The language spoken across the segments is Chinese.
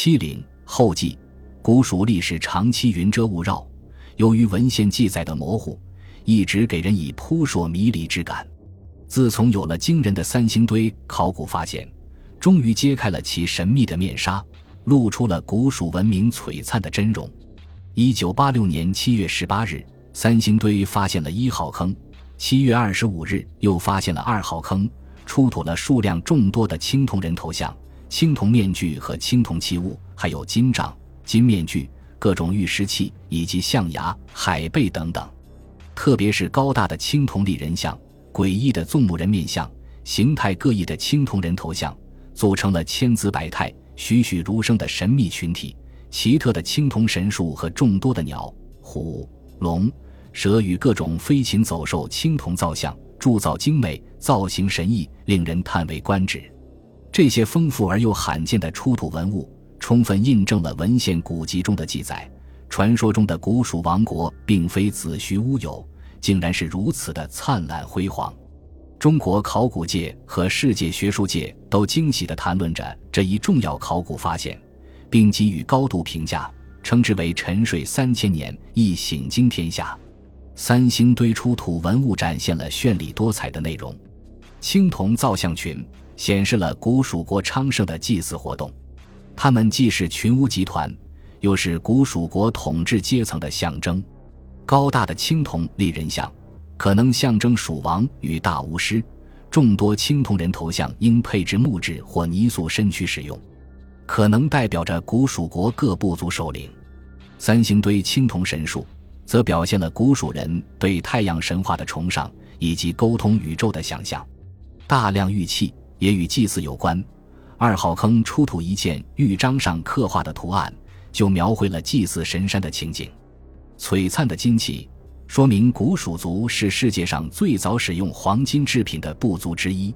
七陵后记，古蜀历史长期云遮雾绕，由于文献记载的模糊，一直给人以扑朔迷离之感。自从有了惊人的三星堆考古发现，终于揭开了其神秘的面纱，露出了古蜀文明璀璨的真容。一九八六年七月十八日，三星堆发现了一号坑；七月二十五日，又发现了二号坑，出土了数量众多的青铜人头像。青铜面具和青铜器物，还有金杖、金面具、各种玉石器以及象牙、海贝等等。特别是高大的青铜立人像、诡异的纵目人面像、形态各异的青铜人头像，组成了千姿百态、栩栩如生的神秘群体。奇特的青铜神树和众多的鸟、虎、龙、蛇与各种飞禽走兽青铜造像，铸造精美，造型神异，令人叹为观止。这些丰富而又罕见的出土文物，充分印证了文献古籍中的记载：传说中的古蜀王国并非子虚乌有，竟然是如此的灿烂辉煌。中国考古界和世界学术界都惊喜地谈论着这一重要考古发现，并给予高度评价，称之为“沉睡三千年，一醒惊天下”。三星堆出土文物展现了绚丽多彩的内容，青铜造像群。显示了古蜀国昌盛的祭祀活动，他们既是群巫集团，又是古蜀国统治阶层的象征。高大的青铜立人像，可能象征蜀王与大巫师；众多青铜人头像应配置木质或泥塑身躯使用，可能代表着古蜀国各部族首领。三星堆青铜神树，则表现了古蜀人对太阳神话的崇尚以及沟通宇宙的想象。大量玉器。也与祭祀有关。二号坑出土一件玉章上刻画的图案，就描绘了祭祀神山的情景。璀璨的金器，说明古蜀族是世界上最早使用黄金制品的部族之一。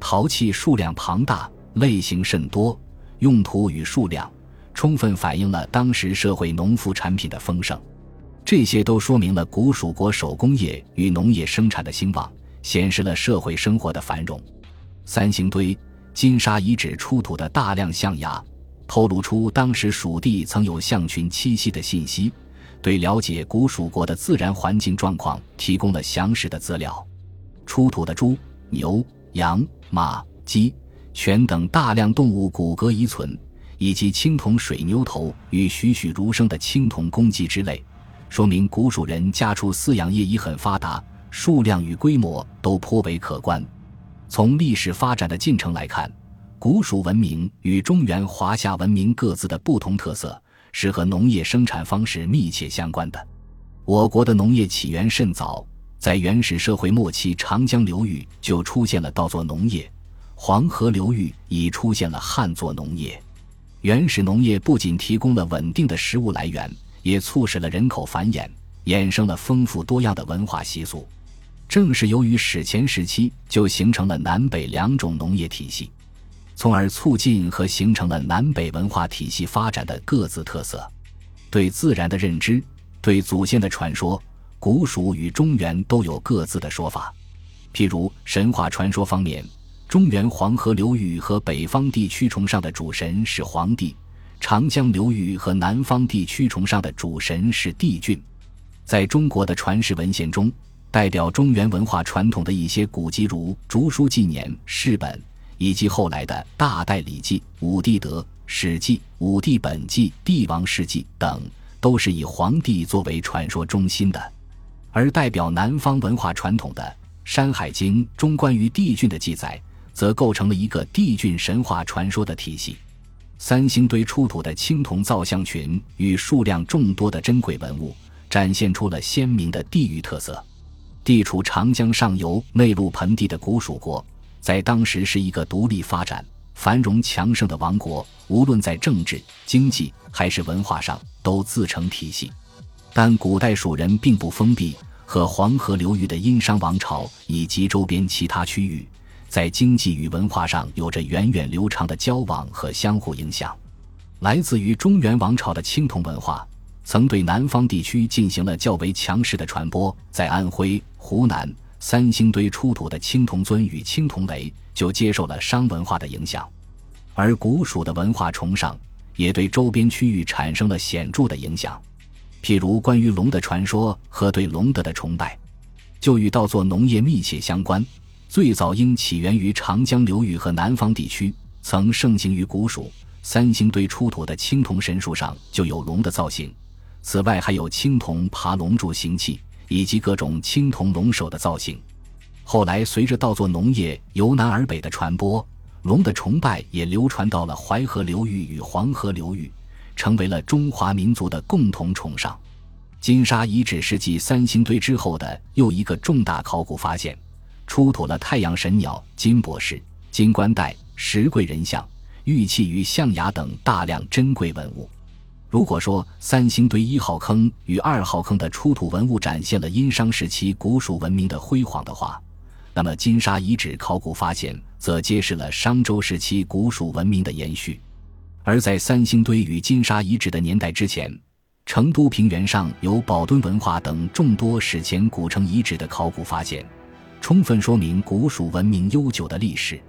陶器数量庞大，类型甚多，用途与数量，充分反映了当时社会农副产品的丰盛。这些都说明了古蜀国手工业与农业生产的兴旺，显示了社会生活的繁荣。三星堆金沙遗址出土的大量象牙，透露出当时蜀地曾有象群栖息的信息，对了解古蜀国的自然环境状况提供了详实的资料。出土的猪、牛、羊、马、鸡、犬等大量动物骨骼遗存，以及青铜水牛头与栩栩如生的青铜公鸡之类，说明古蜀人家畜饲养业已很发达，数量与规模都颇为可观。从历史发展的进程来看，古蜀文明与中原华夏文明各自的不同特色是和农业生产方式密切相关的。我国的农业起源甚早，在原始社会末期，长江流域就出现了稻作农业，黄河流域已出现了旱作农业。原始农业不仅提供了稳定的食物来源，也促使了人口繁衍，衍生了丰富多样的文化习俗。正是由于史前时期就形成了南北两种农业体系，从而促进和形成了南北文化体系发展的各自特色。对自然的认知，对祖先的传说，古蜀与中原都有各自的说法。譬如神话传说方面，中原黄河流域和北方地区崇尚的主神是黄帝，长江流域和南方地区崇尚的主神是帝俊。在中国的传世文献中，代表中原文化传统的一些古籍，如《竹书纪年》《世本》，以及后来的《大代礼记》《武帝德》《史记》《武帝本纪》《帝王世纪》等，都是以黄帝作为传说中心的。而代表南方文化传统的《山海经》中关于帝俊的记载，则构成了一个帝俊神话传说的体系。三星堆出土的青铜造像群与数量众多的珍贵文物，展现出了鲜明的地域特色。地处长江上游内陆盆地的古蜀国，在当时是一个独立发展、繁荣强盛的王国，无论在政治、经济还是文化上都自成体系。但古代蜀人并不封闭，和黄河流域的殷商王朝以及周边其他区域，在经济与文化上有着源远流长的交往和相互影响。来自于中原王朝的青铜文化。曾对南方地区进行了较为强势的传播，在安徽、湖南三星堆出土的青铜尊与青铜雷就接受了商文化的影响，而古蜀的文化崇尚也对周边区域产生了显著的影响。譬如关于龙的传说和对龙德的崇拜，就与稻作农业密切相关。最早应起源于长江流域和南方地区，曾盛行于古蜀。三星堆出土的青铜神树上就有龙的造型。此外，还有青铜爬龙柱形器以及各种青铜龙首的造型。后来，随着稻作农业由南而北的传播，龙的崇拜也流传到了淮河流域与黄河流域，成为了中华民族的共同崇尚。金沙遗址是继三星堆之后的又一个重大考古发现。出土了太阳神鸟金博士、金冠带、石贵人像、玉器与象牙等大量珍贵文物。如果说三星堆一号坑与二号坑的出土文物展现了殷商时期古蜀文明的辉煌的话，那么金沙遗址考古发现则揭示了商周时期古蜀文明的延续。而在三星堆与金沙遗址的年代之前，成都平原上有宝墩文化等众多史前古城遗址的考古发现。充分说明古蜀文明悠久的历史，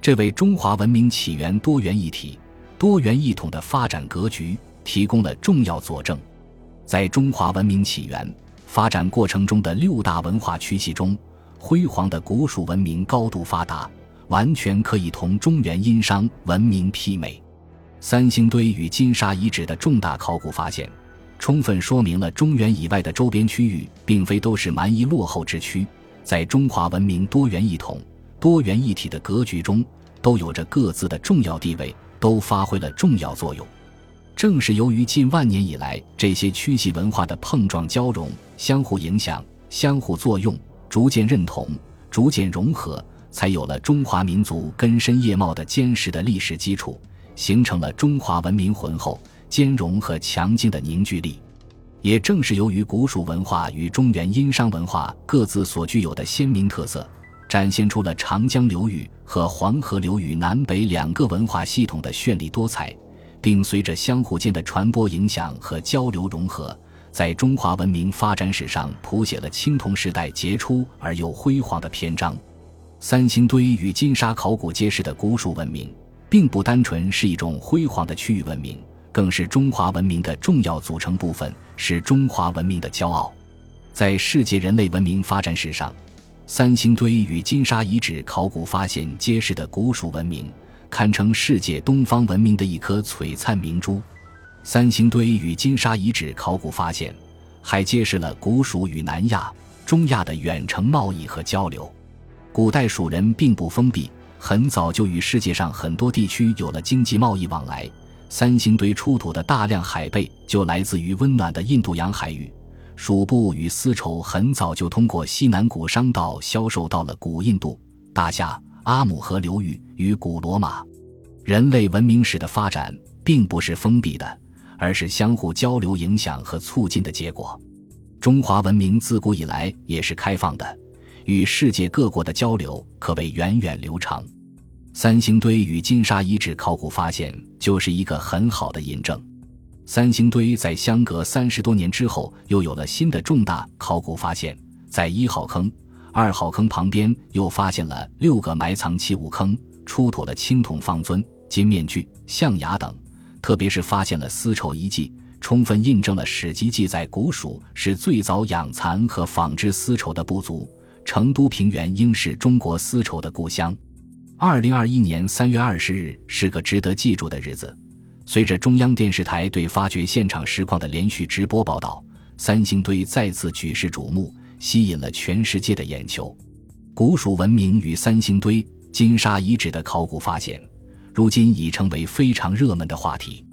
这为中华文明起源多元一体、多元一统的发展格局提供了重要佐证。在中华文明起源发展过程中的六大文化区系中，辉煌的古蜀文明高度发达，完全可以同中原殷商文明媲美。三星堆与金沙遗址的重大考古发现，充分说明了中原以外的周边区域并非都是蛮夷落后之区。在中华文明多元一统、多元一体的格局中，都有着各自的重要地位，都发挥了重要作用。正是由于近万年以来这些区系文化的碰撞交融、相互影响、相互作用，逐渐认同、逐渐融合，才有了中华民族根深叶茂的坚实的历史基础，形成了中华文明浑厚、兼容和强劲的凝聚力。也正是由于古蜀文化与中原殷商文化各自所具有的鲜明特色，展现出了长江流域和黄河流域南北两个文化系统的绚丽多彩，并随着相互间的传播影响和交流融合，在中华文明发展史上谱写了青铜时代杰出而又辉煌的篇章。三星堆与金沙考古揭示的古蜀文明，并不单纯是一种辉煌的区域文明。更是中华文明的重要组成部分，是中华文明的骄傲。在世界人类文明发展史上，三星堆与金沙遗址考古发现揭示的古蜀文明，堪称世界东方文明的一颗璀璨明珠。三星堆与金沙遗址考古发现，还揭示了古蜀与南亚、中亚的远程贸易和交流。古代蜀人并不封闭，很早就与世界上很多地区有了经济贸易往来。三星堆出土的大量海贝就来自于温暖的印度洋海域，蜀布与丝绸很早就通过西南古商道销售到了古印度、大夏、阿姆河流域与古罗马。人类文明史的发展并不是封闭的，而是相互交流、影响和促进的结果。中华文明自古以来也是开放的，与世界各国的交流可谓源远流长。三星堆与金沙遗址考古发现就是一个很好的印证。三星堆在相隔三十多年之后，又有了新的重大考古发现，在一号坑、二号坑旁边又发现了六个埋藏器物坑，出土了青铜方尊、金面具、象牙等，特别是发现了丝绸遗迹，充分印证了史籍记载古蜀是最早养蚕和纺织丝绸的部族，成都平原应是中国丝绸的故乡。二零二一年三月二十日是个值得记住的日子。随着中央电视台对发掘现场实况的连续直播报道，三星堆再次举世瞩目，吸引了全世界的眼球。古蜀文明与三星堆、金沙遗址的考古发现，如今已成为非常热门的话题。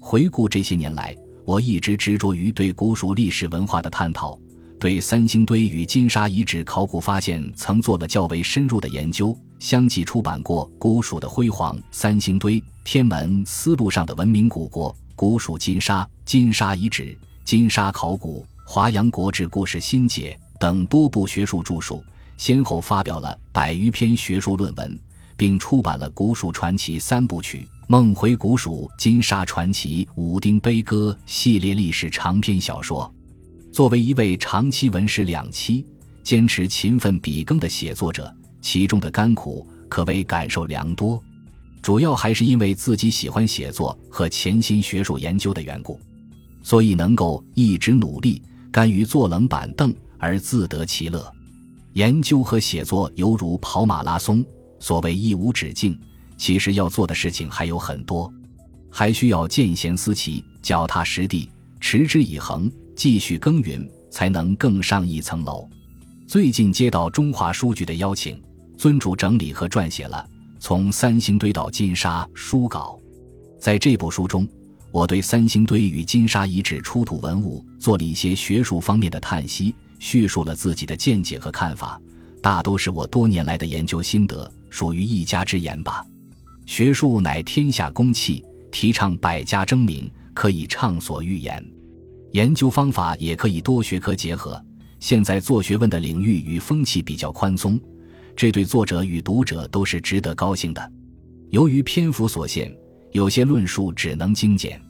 回顾这些年来，我一直执着于对古蜀历史文化的探讨。对三星堆与金沙遗址考古发现，曾做了较为深入的研究，相继出版过《古蜀的辉煌》《三星堆》《天门丝路上的文明古国》《古蜀金沙》《金沙遗址》《金沙考古》《华阳国志故事新解》等多部学术著述，先后发表了百余篇学术论文，并出版了《古蜀传奇》三部曲《梦回古蜀》《金沙传奇》《武丁悲歌》系列历史长篇小说。作为一位长期文史两栖、坚持勤奋笔耕的写作者，其中的甘苦可谓感受良多。主要还是因为自己喜欢写作和潜心学术研究的缘故，所以能够一直努力，甘于坐冷板凳而自得其乐。研究和写作犹如跑马拉松，所谓一无止境，其实要做的事情还有很多，还需要见贤思齐、脚踏实地、持之以恒，继续耕耘，才能更上一层楼。最近接到中华书局的邀请，尊主整理和撰写了。从三星堆到金沙书稿，在这部书中，我对三星堆与金沙遗址出土文物做了一些学术方面的叹息，叙述了自己的见解和看法，大都是我多年来的研究心得，属于一家之言吧。学术乃天下公器，提倡百家争鸣，可以畅所欲言；研究方法也可以多学科结合。现在做学问的领域与风气比较宽松。这对作者与读者都是值得高兴的。由于篇幅所限，有些论述只能精简，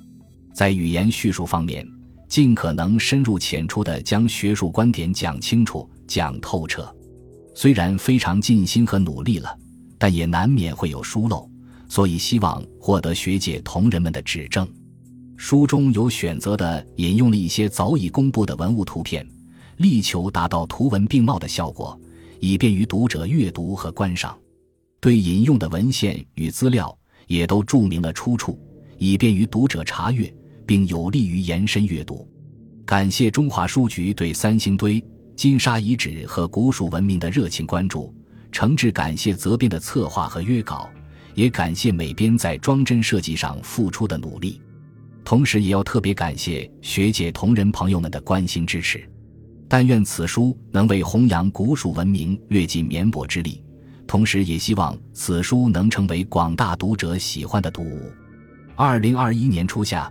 在语言叙述方面，尽可能深入浅出地将学术观点讲清楚、讲透彻。虽然非常尽心和努力了，但也难免会有疏漏，所以希望获得学界同仁们的指正。书中有选择的引用了一些早已公布的文物图片，力求达到图文并茂的效果。以便于读者阅读和观赏，对引用的文献与资料也都注明了出处，以便于读者查阅，并有利于延伸阅读。感谢中华书局对三星堆、金沙遗址和古蜀文明的热情关注，诚挚感谢责编的策划和约稿，也感谢美编在装帧设计上付出的努力。同时，也要特别感谢学界同仁朋友们的关心支持。但愿此书能为弘扬古蜀文明略尽绵薄之力，同时也希望此书能成为广大读者喜欢的读物。二零二一年初夏，